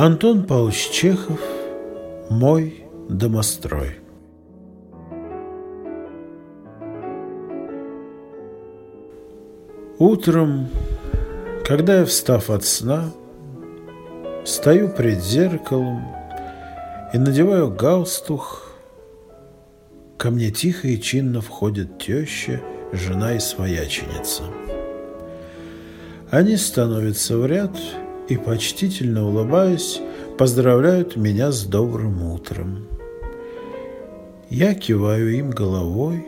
Антон Павлович Чехов «Мой домострой». Утром, когда я, встав от сна, стою пред зеркалом и надеваю галстух, ко мне тихо и чинно входит теща, жена и свояченица. Они становятся в ряд и, почтительно улыбаясь, поздравляют меня с добрым утром. Я киваю им головой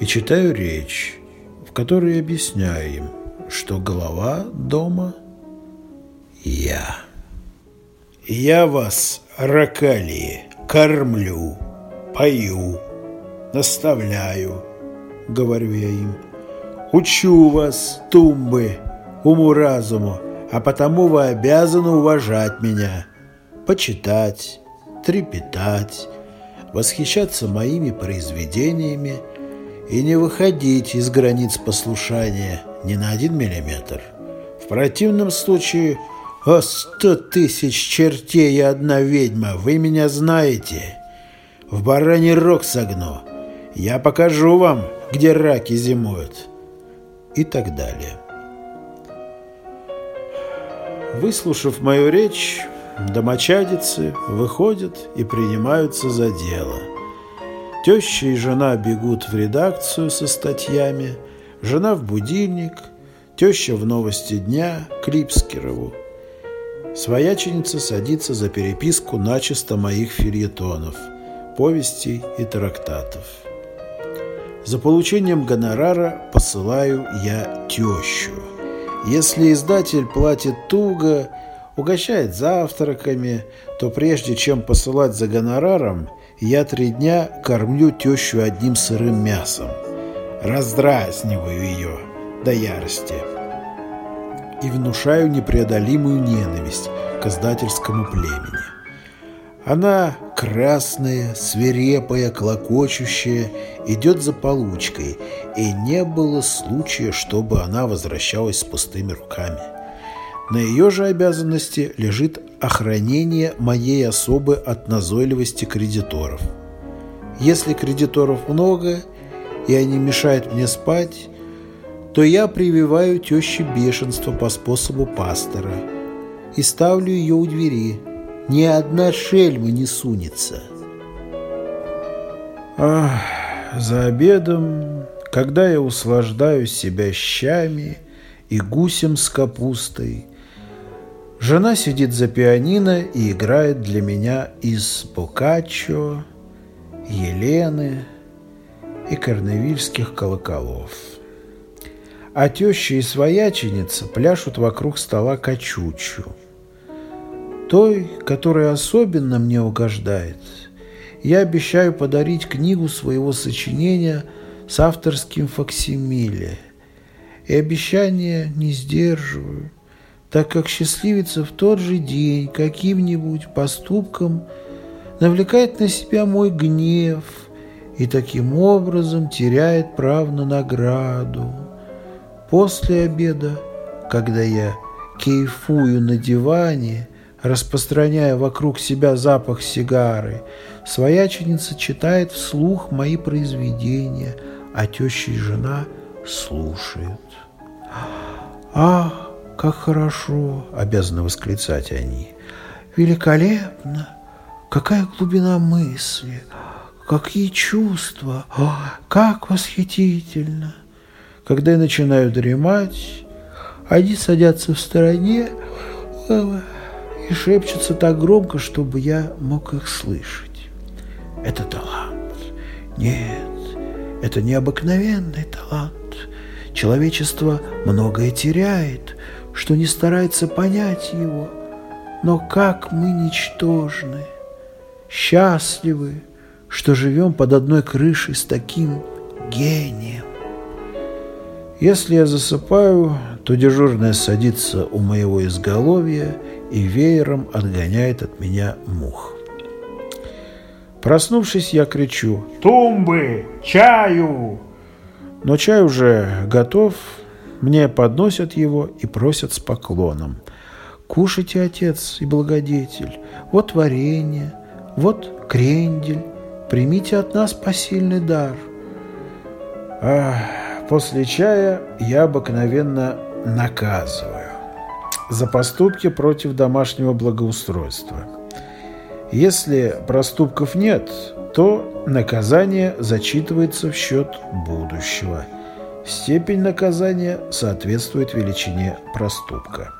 и читаю речь, в которой объясняю им, что голова дома – я. Я вас, ракалии, кормлю, пою, наставляю, говорю я им. Учу вас, тумбы, уму-разуму, а потому вы обязаны уважать меня, почитать, трепетать, восхищаться моими произведениями и не выходить из границ послушания ни на один миллиметр. В противном случае, о сто тысяч чертей и одна ведьма, вы меня знаете. В бараний рог согну. Я покажу вам, где раки зимуют. И так далее. Выслушав мою речь, домочадицы выходят и принимаются за дело. Теща и жена бегут в редакцию со статьями, жена в будильник, теща в новости дня к Липскерову. Свояченица садится за переписку начисто моих фильетонов, повестей и трактатов. За получением гонорара посылаю я тещу – если издатель платит туго, угощает завтраками, то прежде чем посылать за гонораром, я три дня кормлю тещу одним сырым мясом. Раздразниваю ее до ярости. И внушаю непреодолимую ненависть к издательскому племени. Она красная, свирепая, клокочущая, идет за получкой, и не было случая, чтобы она возвращалась с пустыми руками. На ее же обязанности лежит охранение моей особы от назойливости кредиторов. Если кредиторов много, и они мешают мне спать, то я прививаю теще бешенство по способу пастора и ставлю ее у двери – ни одна шельма не сунется. Ах, за обедом, когда я услаждаю себя щами и гусем с капустой, жена сидит за пианино и играет для меня из Бокаччо, Елены и корневильских колоколов. А теща и свояченица пляшут вокруг стола качучу – той, которая особенно мне угождает, я обещаю подарить книгу своего сочинения с авторским факсимиле. И обещание не сдерживаю, так как счастливица в тот же день каким-нибудь поступком навлекает на себя мой гнев и таким образом теряет право на награду. После обеда, когда я кейфую на диване – распространяя вокруг себя запах сигары. Свояченица читает вслух мои произведения, а теща и жена слушают. «Ах, как хорошо!» — обязаны восклицать они. «Великолепно! Какая глубина мысли! Какие чувства! О, как восхитительно!» Когда я начинаю дремать, они садятся в стороне, и шепчутся так громко, чтобы я мог их слышать. Это талант. Нет, это необыкновенный талант. Человечество многое теряет, что не старается понять его. Но как мы ничтожны, счастливы, что живем под одной крышей с таким гением. Если я засыпаю, то дежурная садится у моего изголовья и веером отгоняет от меня мух. Проснувшись, я кричу «Тумбы! Чаю!» Но чай уже готов, мне подносят его и просят с поклоном. Кушайте, отец и благодетель, вот варенье, вот крендель, примите от нас посильный дар. А после чая я обыкновенно наказываю за поступки против домашнего благоустройства. Если проступков нет, то наказание зачитывается в счет будущего. Степень наказания соответствует величине проступка.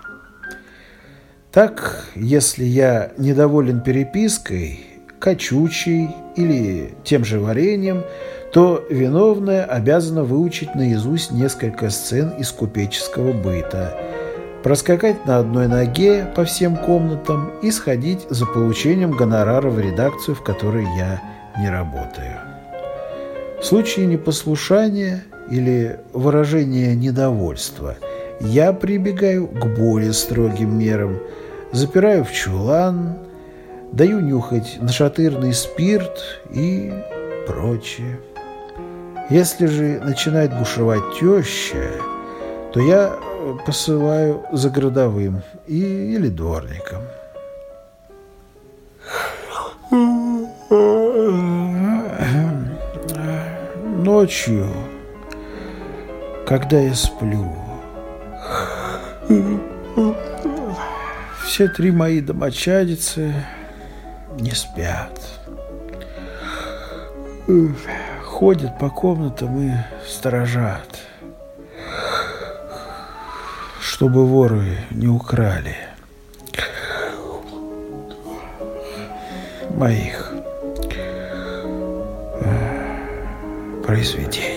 Так, если я недоволен перепиской, качучей или тем же вареньем, то виновная обязана выучить наизусть несколько сцен из купеческого быта, проскакать на одной ноге по всем комнатам и сходить за получением гонорара в редакцию, в которой я не работаю. В случае непослушания или выражения недовольства я прибегаю к более строгим мерам, запираю в чулан, даю нюхать нашатырный спирт и прочее. Если же начинает бушевать теща, то я посылаю за городовым и, или дворником. Ночью, когда я сплю, все три мои домочадицы не спят. Ходят по комнатам и сторожат, чтобы воры не украли моих произведений.